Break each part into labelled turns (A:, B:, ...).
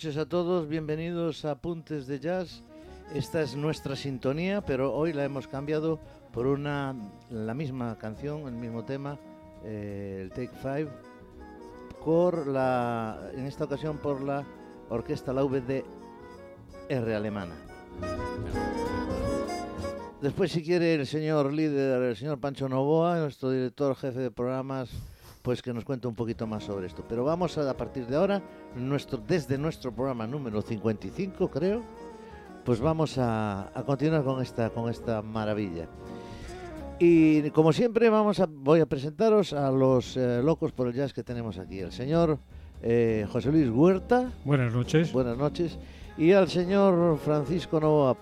A: noches a todos, bienvenidos a Apuntes de Jazz. Esta es nuestra sintonía, pero hoy la hemos cambiado por una la misma canción, el mismo tema, eh, el Take Five, por la, en esta ocasión por la orquesta la VDR alemana. Después, si quiere, el señor líder, el señor Pancho Novoa, nuestro director jefe de programas pues que nos cuente un poquito más sobre esto. Pero vamos a, a partir de ahora, nuestro, desde nuestro programa número 55, creo, pues vamos a, continuar con esta, con esta maravilla. Y como siempre vamos a, voy a presentaros a los eh, locos por el jazz que tenemos aquí. El señor eh, José Luis Huerta.
B: Buenas noches.
A: Buenas noches. Y al señor Francisco Novoa,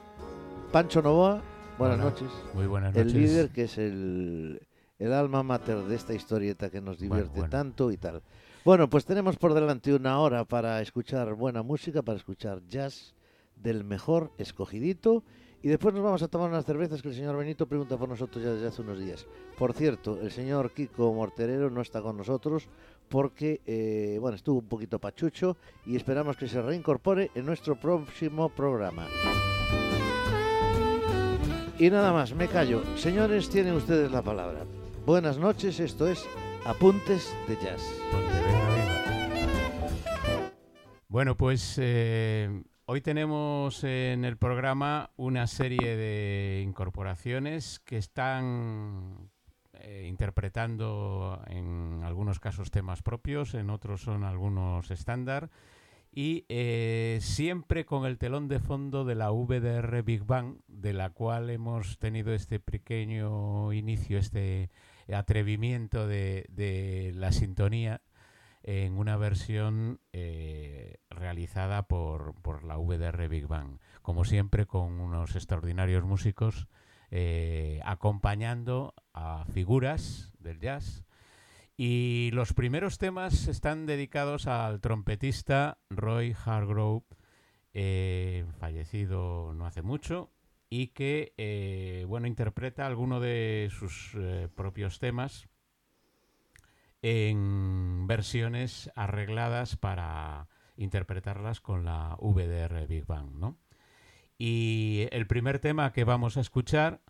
A: Pancho Novoa. Buenas noches.
B: Muy buenas noches.
A: El líder que es el, el alma mater de esta historieta que nos divierte tanto y tal. Bueno, pues tenemos por delante una hora para escuchar buena música, para escuchar jazz del mejor escogidito. Y después nos vamos a tomar unas cervezas que el señor Benito pregunta por nosotros ya desde hace unos días. Por cierto, el señor Kiko Morterero no está con nosotros porque, eh, bueno, estuvo un poquito pachucho y esperamos que se reincorpore en nuestro próximo programa. Y nada más, me callo. Señores, tienen ustedes la palabra. Buenas noches, esto es Apuntes de Jazz.
B: Bueno, pues eh, hoy tenemos en el programa una serie de incorporaciones que están eh, interpretando en algunos casos temas propios, en otros son algunos estándar. Y eh, siempre con el telón de fondo de la VDR Big Bang, de la cual hemos tenido este pequeño inicio, este atrevimiento de, la sintonía en una versión eh, realizada por, la VDR Big Bang, como siempre con unos extraordinarios músicos eh, acompañando a figuras del jazz. Y los primeros temas están dedicados al trompetista Roy Hargrove, eh, fallecido no hace mucho, y que bueno interpreta alguno de sus propios temas en versiones arregladas para interpretarlas con la VDR Big Bang, ¿no? Y el primer tema que vamos a escuchar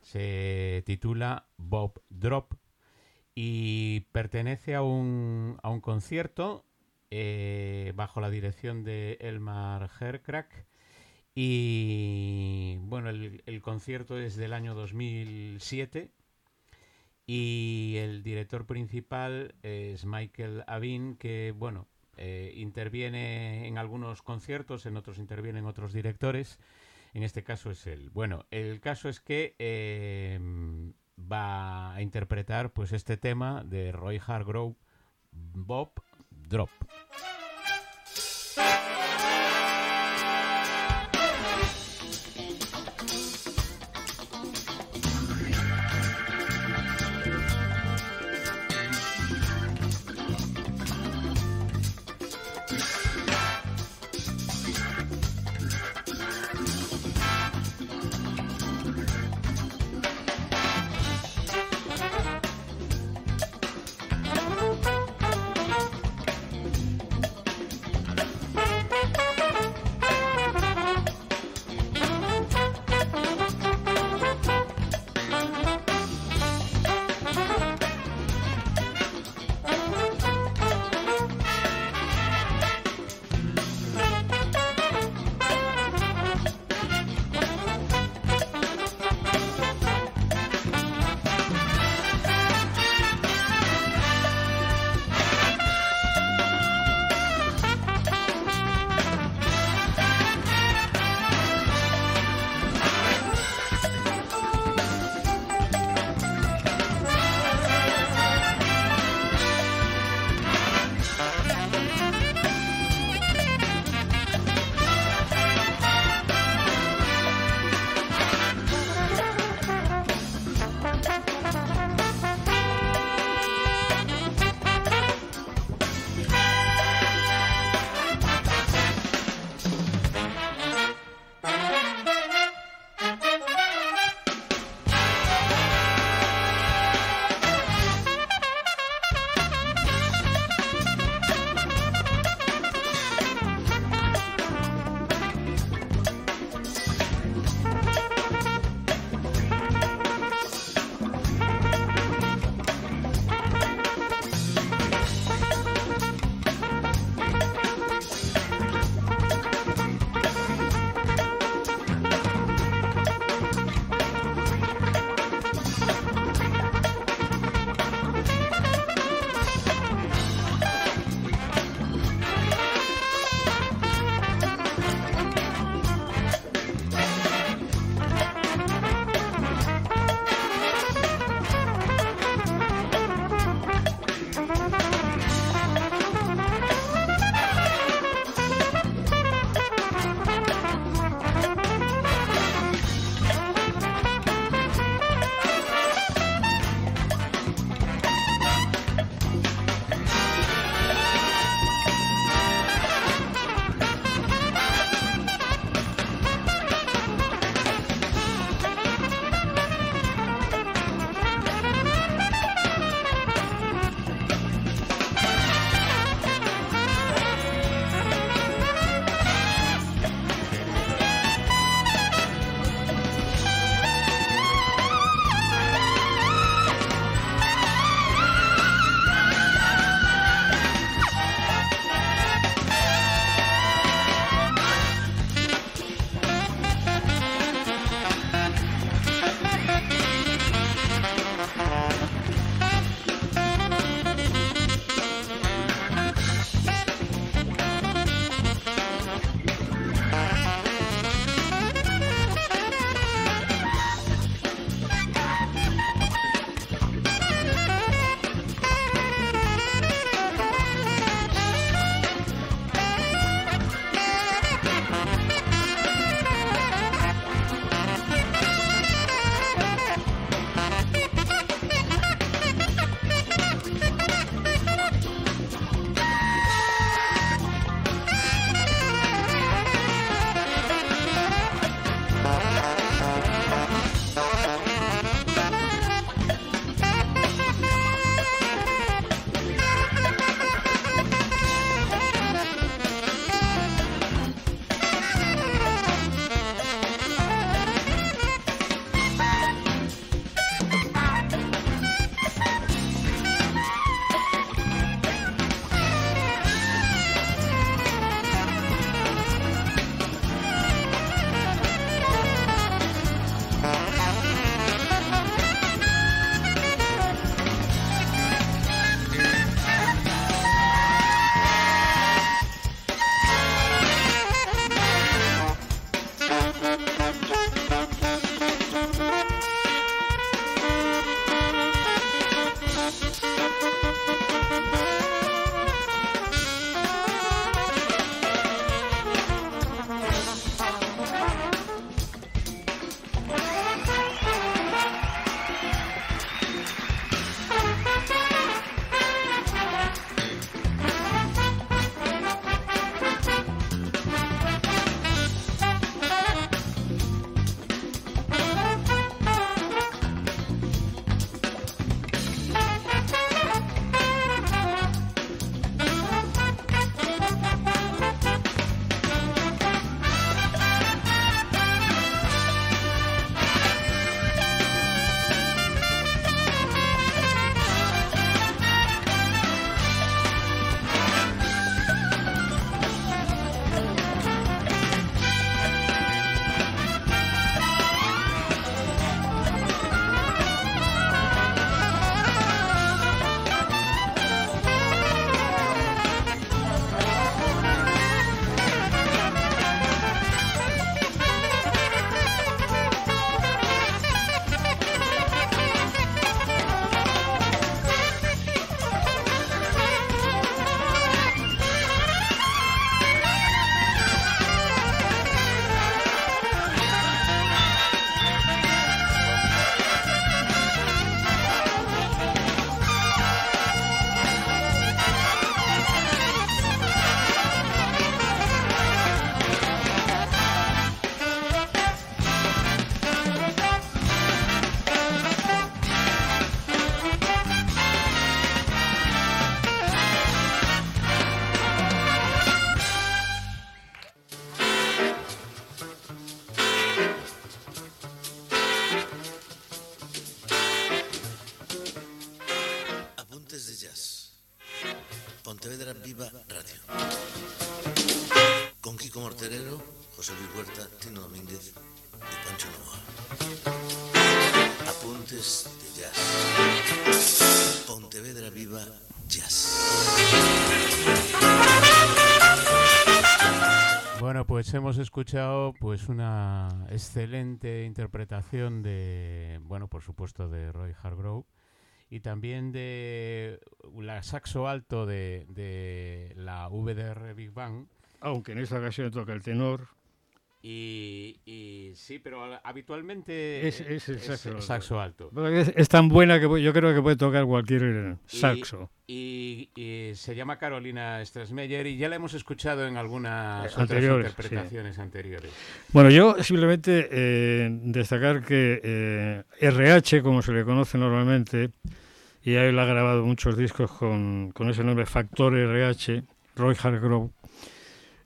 B: se titula Bob Drop y pertenece a un, a un concierto eh, bajo la dirección de Elmar Herkrack y bueno, el, concierto es del año 2007 y el director principal es Michael Avin, que bueno, eh, interviene en algunos conciertos, en otros intervienen otros directores. En este caso es él. Bueno, el caso es que eh, va a interpretar pues este tema de Roy Hargrove, Bob Drop. Hemos escuchado pues una excelente interpretación de, bueno, por supuesto de Roy Hargrove y también de la saxo alto de, de la VDR Big Bang.
C: Aunque en esta ocasión toca el tenor.
B: Y, sí, pero habitualmente es, el saxo, alto.
C: Es, tan buena que yo creo que puede tocar cualquier saxo.
B: Y, se llama Carolina Strasmeyer y ya la hemos escuchado en algunas interpretaciones anteriores.
C: Bueno, yo simplemente eh, destacar que eh, RH, como se le conoce normalmente, y él ha grabado muchos discos con, con ese nombre Factor RH, Roy Hargrove,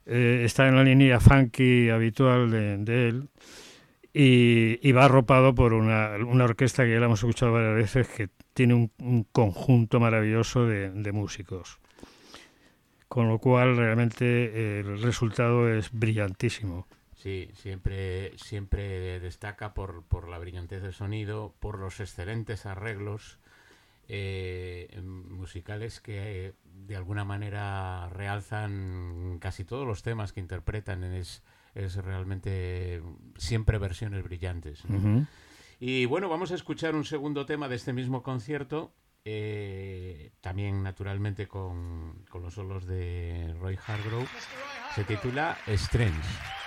C: eh, está en la línea funky habitual de, él y, va arropado por una, orquesta que ya la hemos escuchado varias veces que tiene un, conjunto maravilloso de, músicos. Con lo cual realmente el resultado es brillantísimo.
B: Sí, siempre, siempre destaca por, por la brillantez del sonido, por los excelentes arreglos eh, musicales que eh, de alguna manera realzan casi todos los temas que interpretan. Es, es realmente siempre versiones brillantes. Y bueno, vamos a escuchar un segundo tema de este mismo concierto, eh, también naturalmente con, con, los solos de Roy Hargrove. Se titula Strange.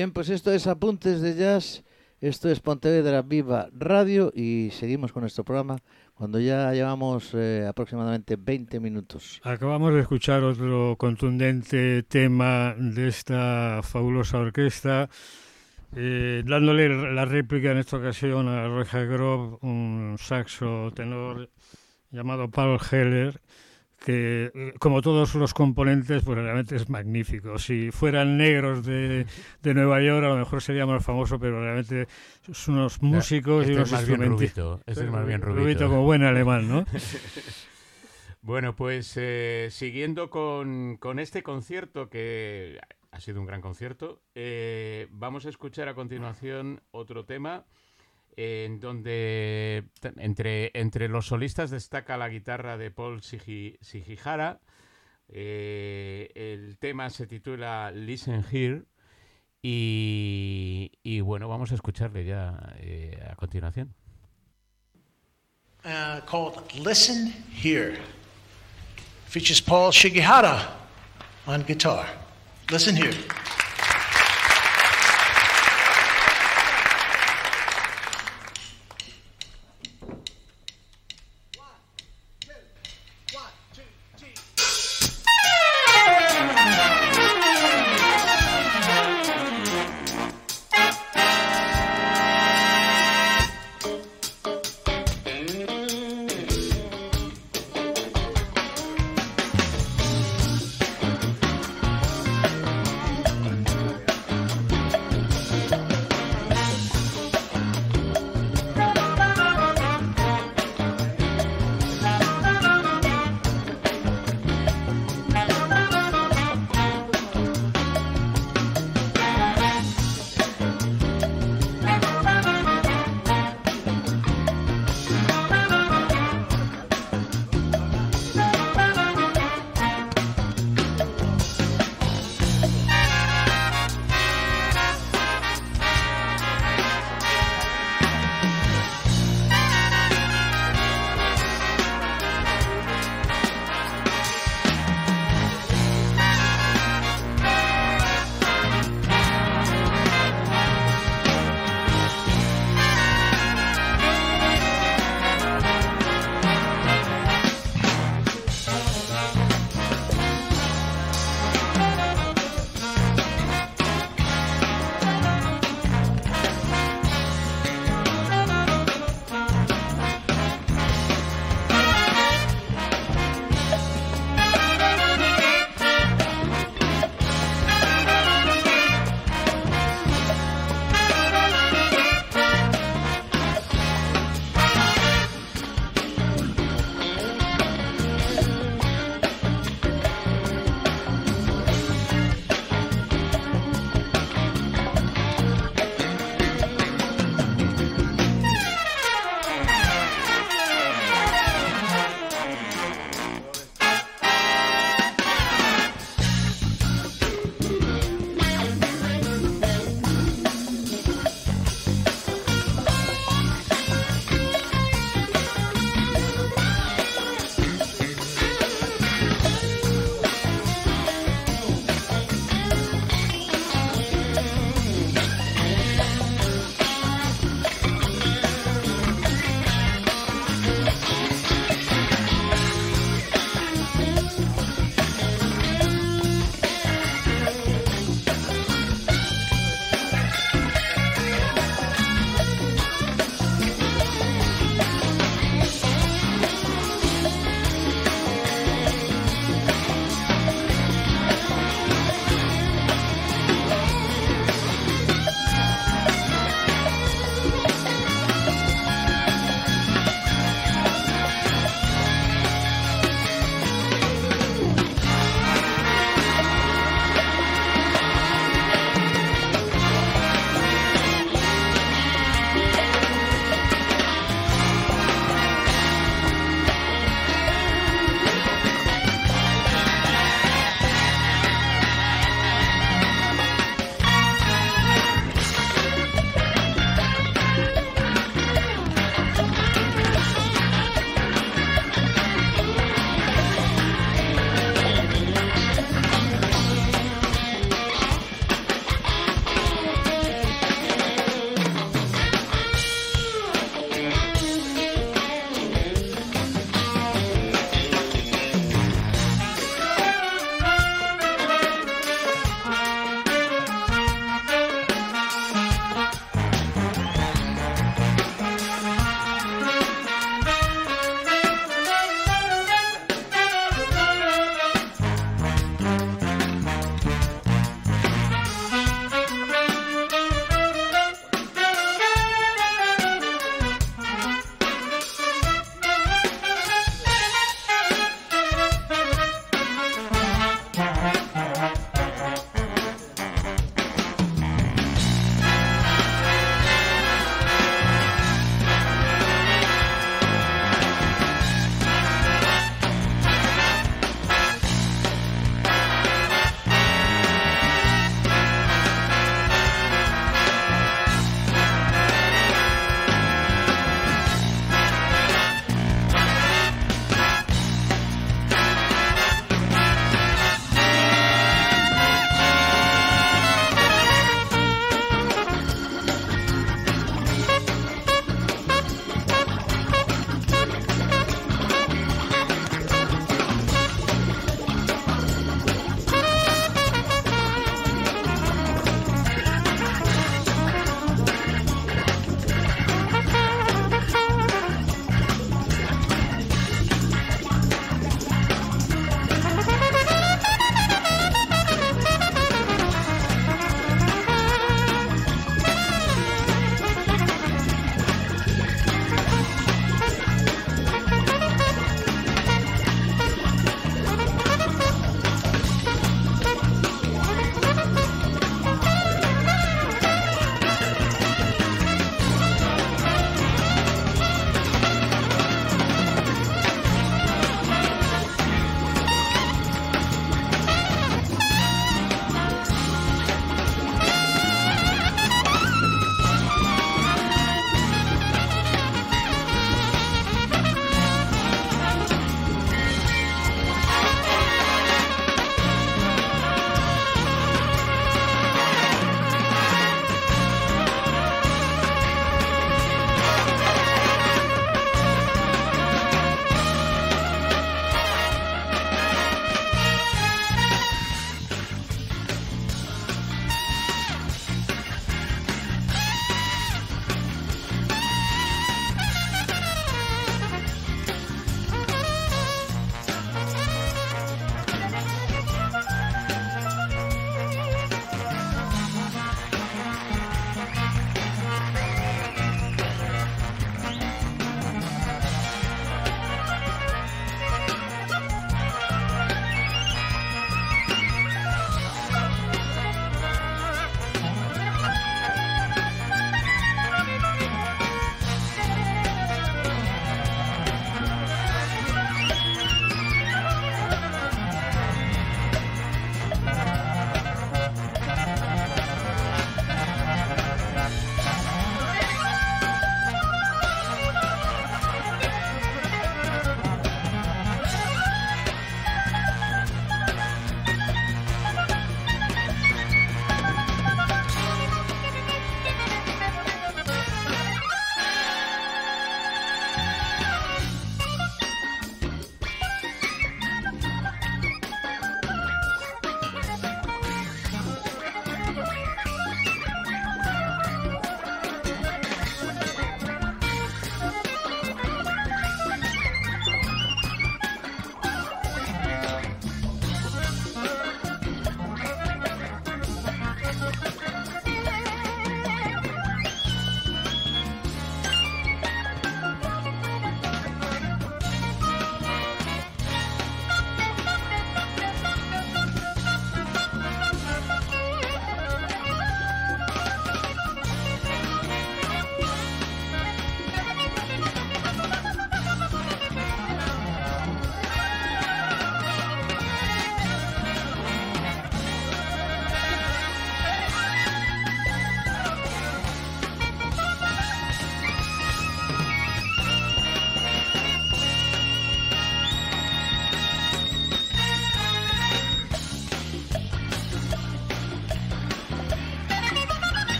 A: Bien, pues esto es Apuntes de Jazz, esto es Pontevedra Viva Radio y seguimos con nuestro programa cuando ya llevamos eh, aproximadamente 20 minutos.
C: Acabamos de escuchar otro contundente tema de esta fabulosa orquesta, eh, dándole la réplica en esta ocasión a Roger Grove, un saxo tenor llamado Paul Heller, que eh, como todos los componentes, pues realmente es magnífico. Si fueran negros de, de Nueva York, a lo mejor sería más famoso, pero realmente son unos músicos
B: este
C: y unos
B: es más bien rubito, este es más bien rubito.
C: rubito como buen alemán, ¿no?
B: bueno, pues eh, siguiendo con, con, este concierto que ha sido un gran concierto, eh, vamos a escuchar a continuación otro tema en donde entre, entre los solistas destaca la guitarra de Paul Sigihara. Eh, el tema se titula Listen Here. Y, y bueno, vamos a escucharle ya eh, a continuación.
D: Uh, called Listen Here. Features Paul Shigihara on guitar. Listen here.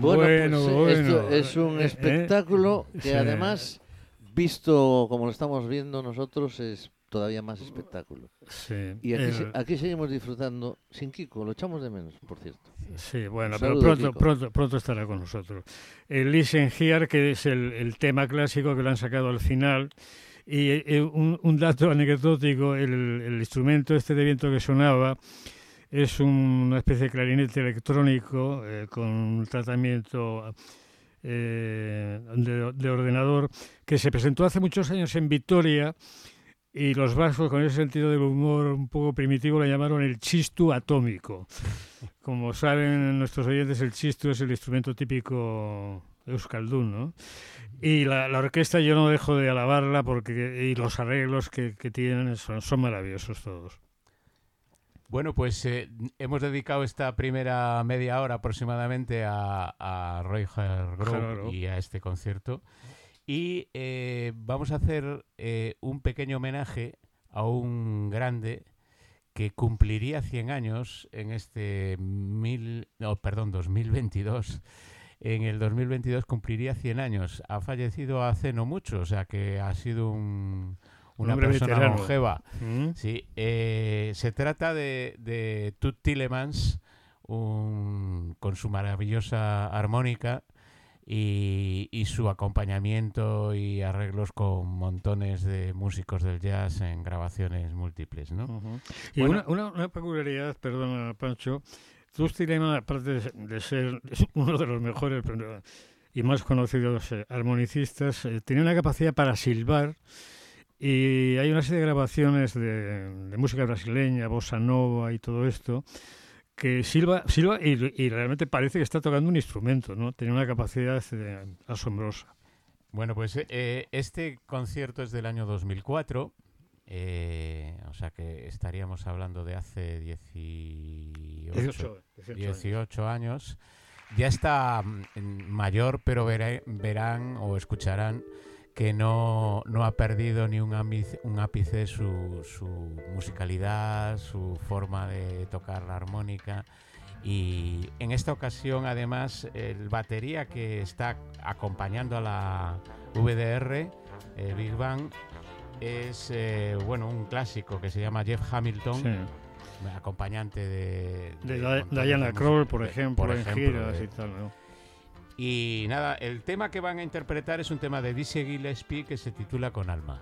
C: Bueno,
A: pues,
C: bueno.
A: Esto es un
C: Eh, eh,
A: espectáculo que
C: sí.
A: además, visto como lo estamos viendo nosotros, es todavía más espectáculo.
C: Sí,
A: Y aquí, aquí seguimos disfrutando sin Kiko, lo echamos de menos, por cierto.
C: Sí, bueno,
A: Un
C: pero
A: saludo,
C: pronto, pronto, pronto estará con nosotros. El Listen Here, que es el, el tema clásico que lo han sacado al final. Y eh, un, un dato anecdótico, el, el instrumento este de viento que sonaba es un- una especie de clarinete electrónico eh, con un tratamiento eh, de, de ordenador que se presentó hace muchos años en Vitoria y los vascos con ese sentido del humor un poco primitivo lo llamaron el chistu atómico. Como saben nuestros oyentes, el chistu es el instrumento típico euskaldún, ¿no? Y la, la orquesta yo no dejo de alabarla porque y los arreglos que, que tienen son, son maravillosos todos.
B: Bueno, pues eh, hemos dedicado esta primera media hora aproximadamente a, a Roy Hargrove y a este concierto. Y eh, vamos a hacer eh, un pequeño homenaje a un grande que cumpliría 100 años en este mil, no, perdón, 2022. En el 2022 cumpliría 100 años. Ha fallecido hace no mucho, o sea que ha sido un- una
C: hombre
B: persona
C: veterano.
B: longeva.
C: ¿Mm?
B: Sí, eh, se trata de, de Tut Tillemans, un- con su maravillosa armónica y, y su acompañamiento y arreglos con montones de músicos del jazz en grabaciones múltiples, ¿no?
C: Ujú. Y
B: Bueno.
C: una, una, una peculiaridad, perdona Pancho, Trusty Lehman, aparte de, ser uno de los mejores y más conocidos eh, armonicistas, eh, tenía una capacidad para silbar y hay una serie de grabaciones de, de música brasileña, bossa nova y todo esto, que silba, silba y, y realmente parece que está tocando un instrumento, ¿no? Tenía una capacidad eh, asombrosa.
B: Bueno, pues eh, este concierto es del año 2004, eh, o sea que estaríamos hablando de hace 18,
C: 18, 18 años.
B: 18 años. Ya está mm, mayor, pero veré- verán o escucharán que no, no ha perdido ni un, ápice- un ápice su, su musicalidad, su forma de tocar la armónica. Y en esta ocasión, además, el batería que está acompañando a la VDR, eh, Big Bang, es eh, bueno un clásico que se llama Jeff Hamilton,
C: Sí.
B: acompañante de,
C: De Diana Kroll, por ejemplo,
B: por
C: en giras
B: de-
C: y tal, ¿no?
B: Y nada, el tema que van a interpretar es un tema de Dizzy Gillespie que se titula Con Alma.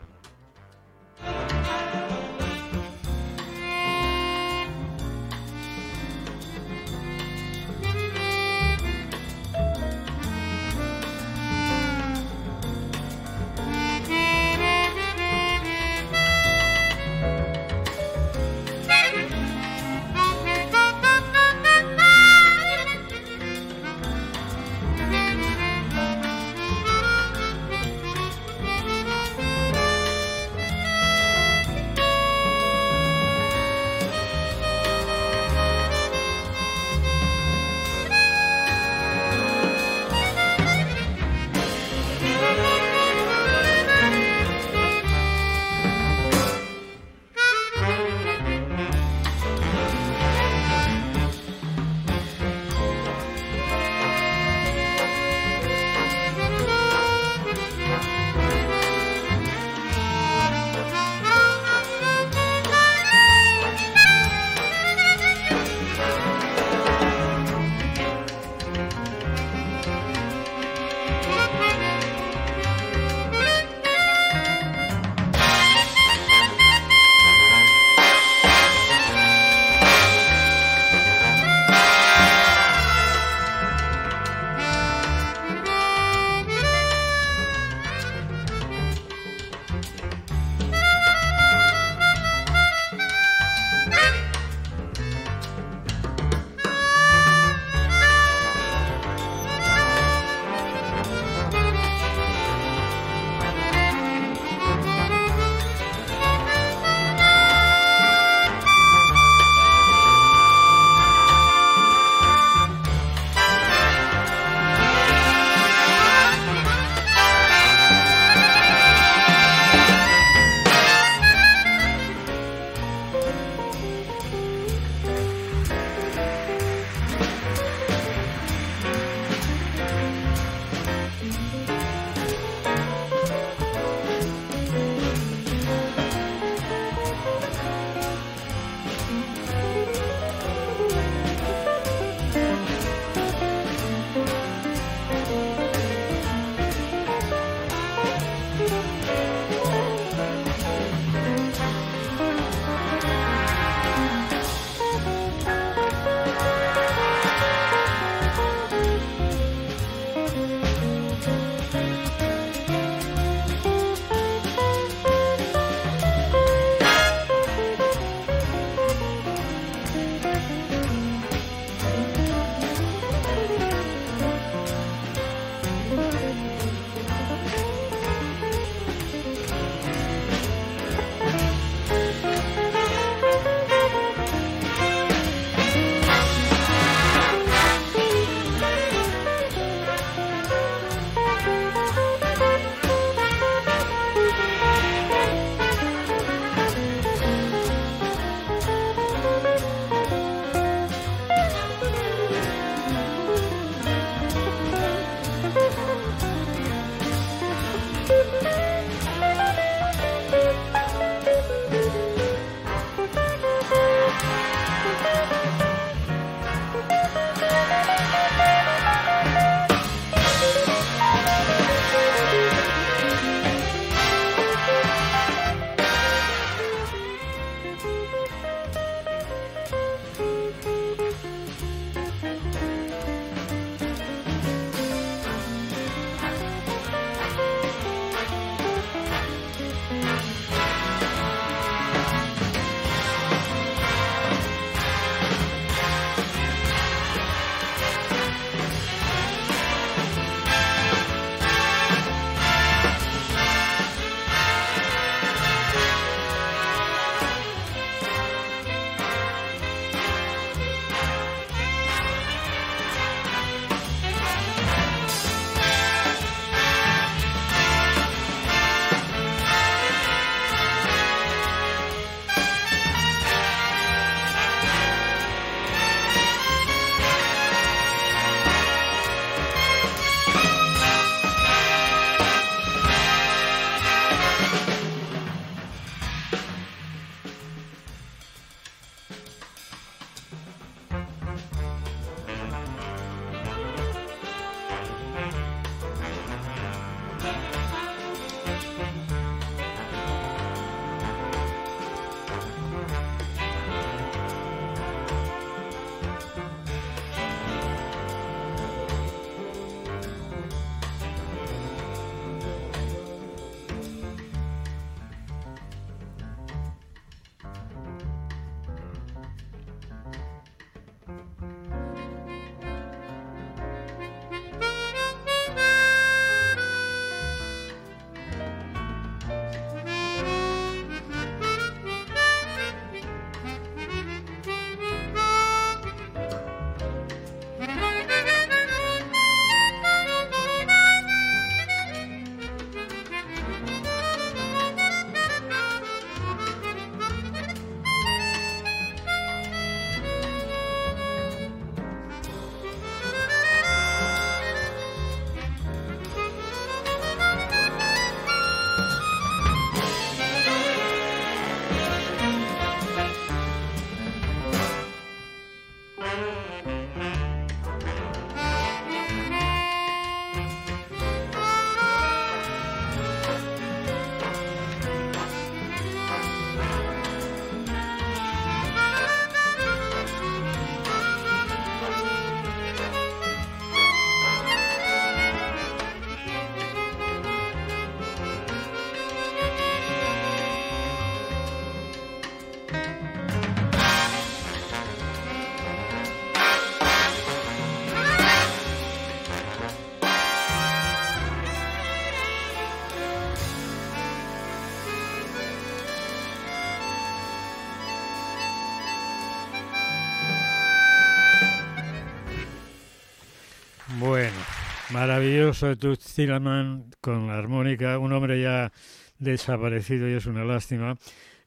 C: Maravilloso Toots Thielemans con la armónica, un hombre ya desaparecido y es una lástima.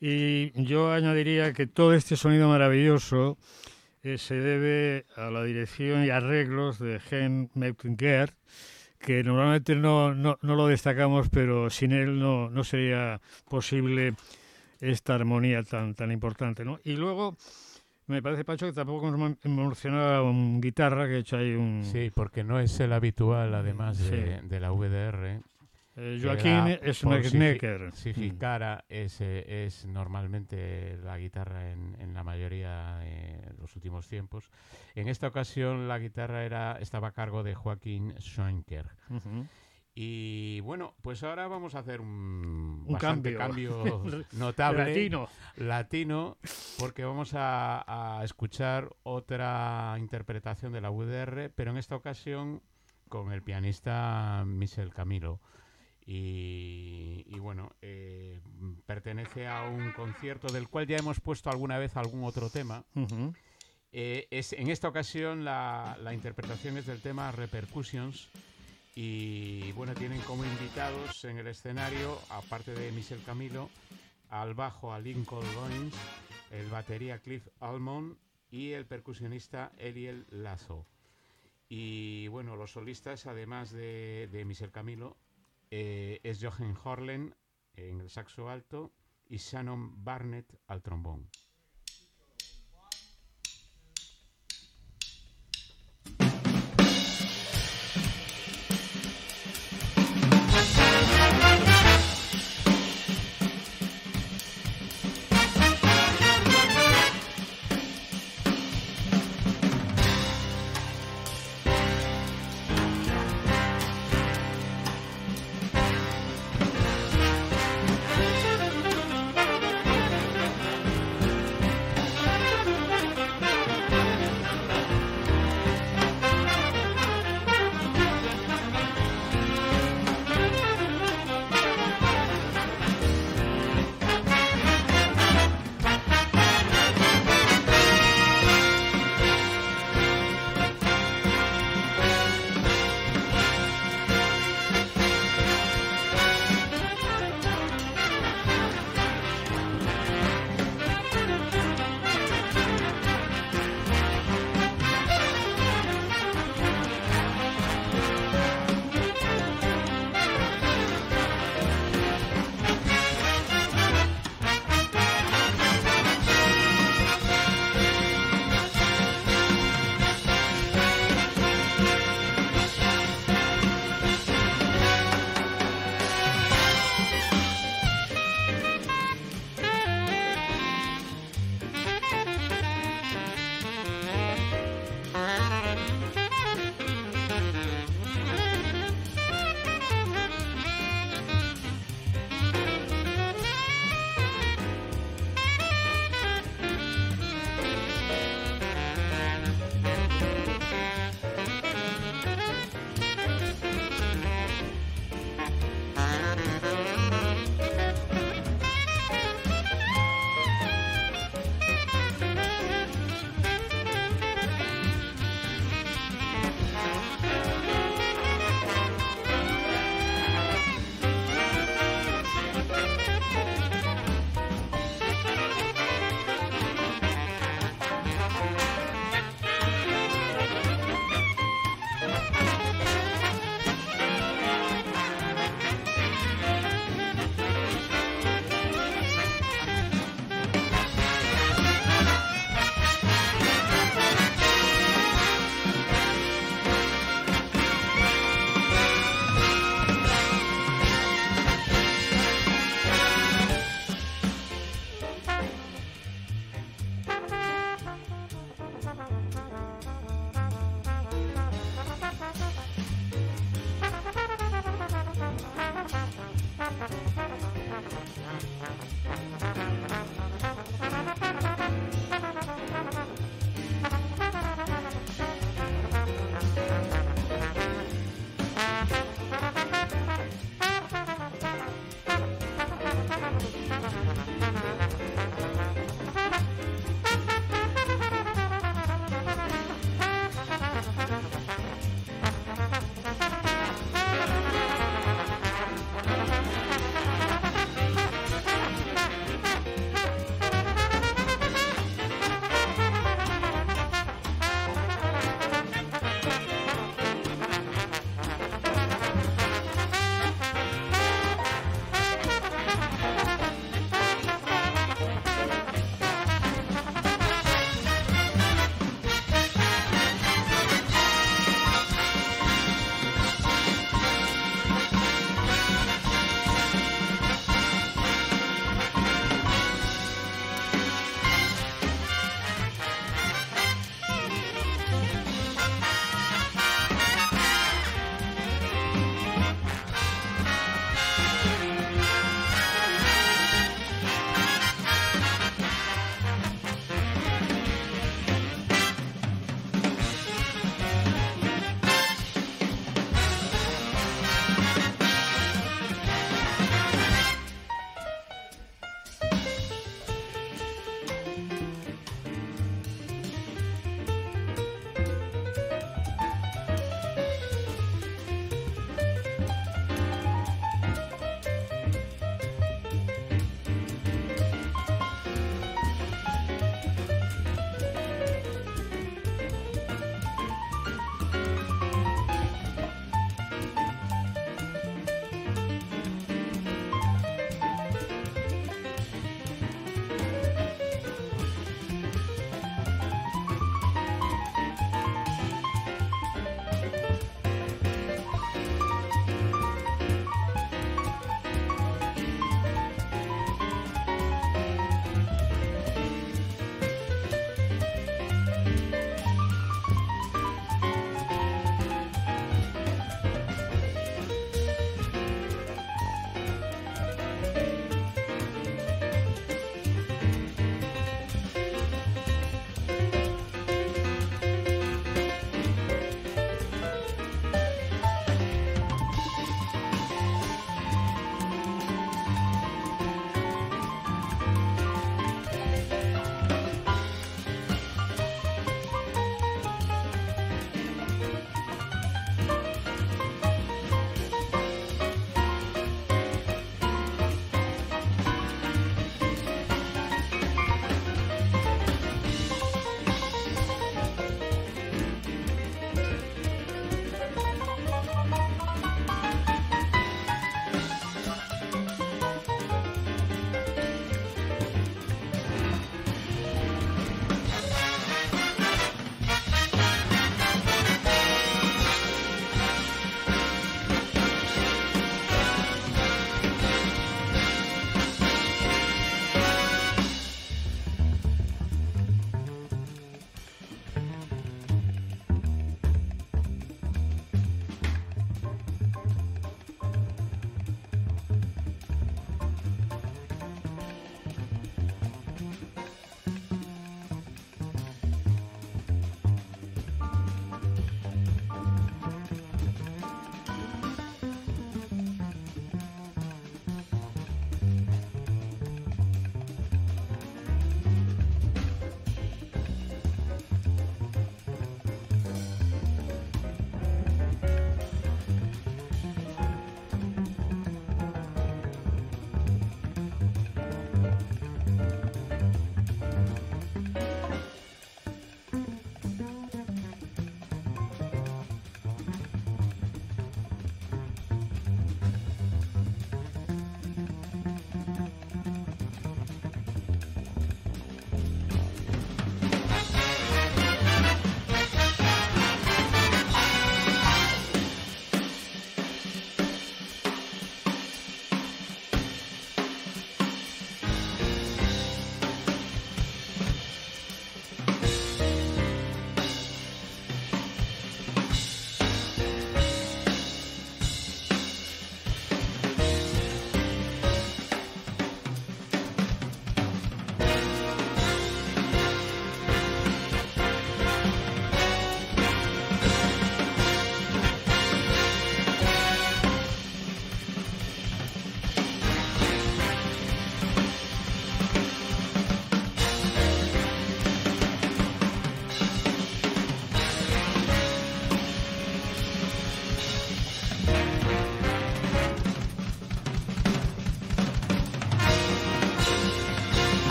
C: Y yo añadiría que todo este sonido maravilloso eh, se debe a la dirección y arreglos de Gen Mettinger, que normalmente no, no, no, lo destacamos, pero sin él no, no sería posible esta armonía tan, tan importante. ¿no? Y luego me parece, Pacho, que tampoco hemos mencionado un guitarra, que ha hecho ahí un...
B: Sí, porque no es el habitual, además de, de la VDR.
C: Eh, Joaquín es un
B: sneaker. Sigicara es, es normalmente la guitarra en, en, la mayoría de los últimos tiempos. En esta ocasión la guitarra era estaba a cargo de Joaquín Schoenker. Y bueno, pues ahora vamos a hacer un,
C: un cambio,
B: cambio notable
C: latino.
B: latino, porque vamos a, a, escuchar otra interpretación de la UDR, pero en esta ocasión con el pianista Michel Camilo. Y, y bueno, eh, pertenece a un concierto del cual ya hemos puesto alguna vez algún otro tema.
C: Uh -huh.
B: eh, es, en esta ocasión la, la interpretación es del tema Repercussions y bueno, tienen como invitados en el escenario, aparte de Michel Camilo, al bajo a Lincoln Goins, el batería Cliff Almond y el percusionista Eliel Lazo. Y bueno, los solistas, además de, de Michel Camilo, eh, es Jochen Horlen en el saxo alto y Shannon Barnett al trombón.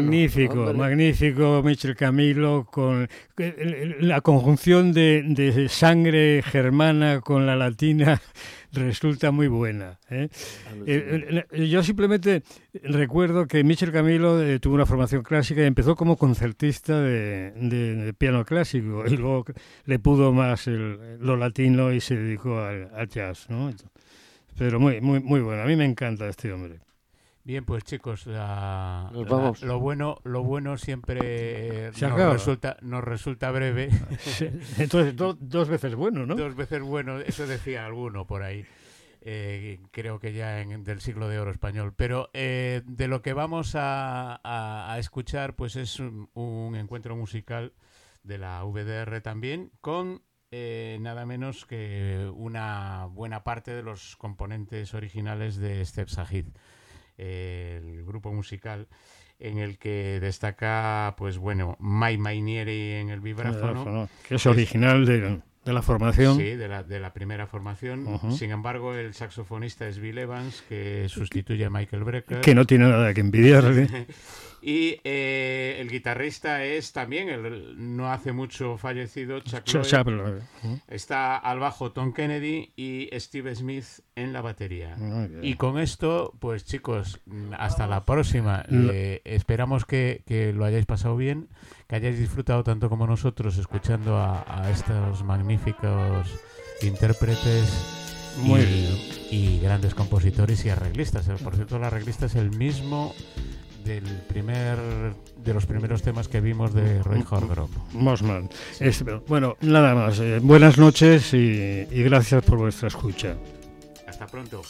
C: Magnífico, magnífico Michel Camilo, con la conjunción de, sangre germana con la latina resulta muy buena. ¿eh? Eh, eh, yo simplemente recuerdo que Michel Camilo tuvo una formación clásica y empezó como concertista de, piano clásico y luego le pudo más lo latino y se dedicó al, jazz. ¿no? Pero muy, muy, muy bueno, a mí me encanta este hombre.
B: Bien, pues chicos, lo bueno, lo bueno siempre nos resulta, nos resulta breve.
C: Entonces dos veces bueno, ¿no?
B: Dos veces bueno, eso decía alguno por ahí. Eh, creo que ya en, del siglo de oro español. Pero eh, de lo que vamos a, escuchar, pues es un, encuentro musical de la VDR también, con eh, nada menos que una buena parte de los componentes originales de Step Sahid el grupo musical en el que destaca, pues bueno, Mai Mainieri en el vibráfono.
C: Que es original de, la formación.
B: Sí, de la, de la primera formación. Sin embargo, el saxofonista es Bill Evans, que sustituye a Michael Brecker.
C: Que no tiene nada que envidiarle.
B: Y eh, el guitarrista es también, el no hace mucho fallecido, Chuck Lloyd. Está al bajo Tom Kennedy y Steve Smith en la batería. Y con esto, pues chicos, hasta la próxima. Eh, esperamos que, lo hayáis pasado bien, que hayáis disfrutado tanto como nosotros escuchando a, estos magníficos intérpretes. y, y grandes compositores y arreglistas. Por cierto, el arreglista es el mismo del primer de los primeros temas que vimos de Roy Horgrove.
C: Mosman. bueno, nada más. Eh, buenas noches y, y gracias por vuestra escucha.
B: Hasta pronto.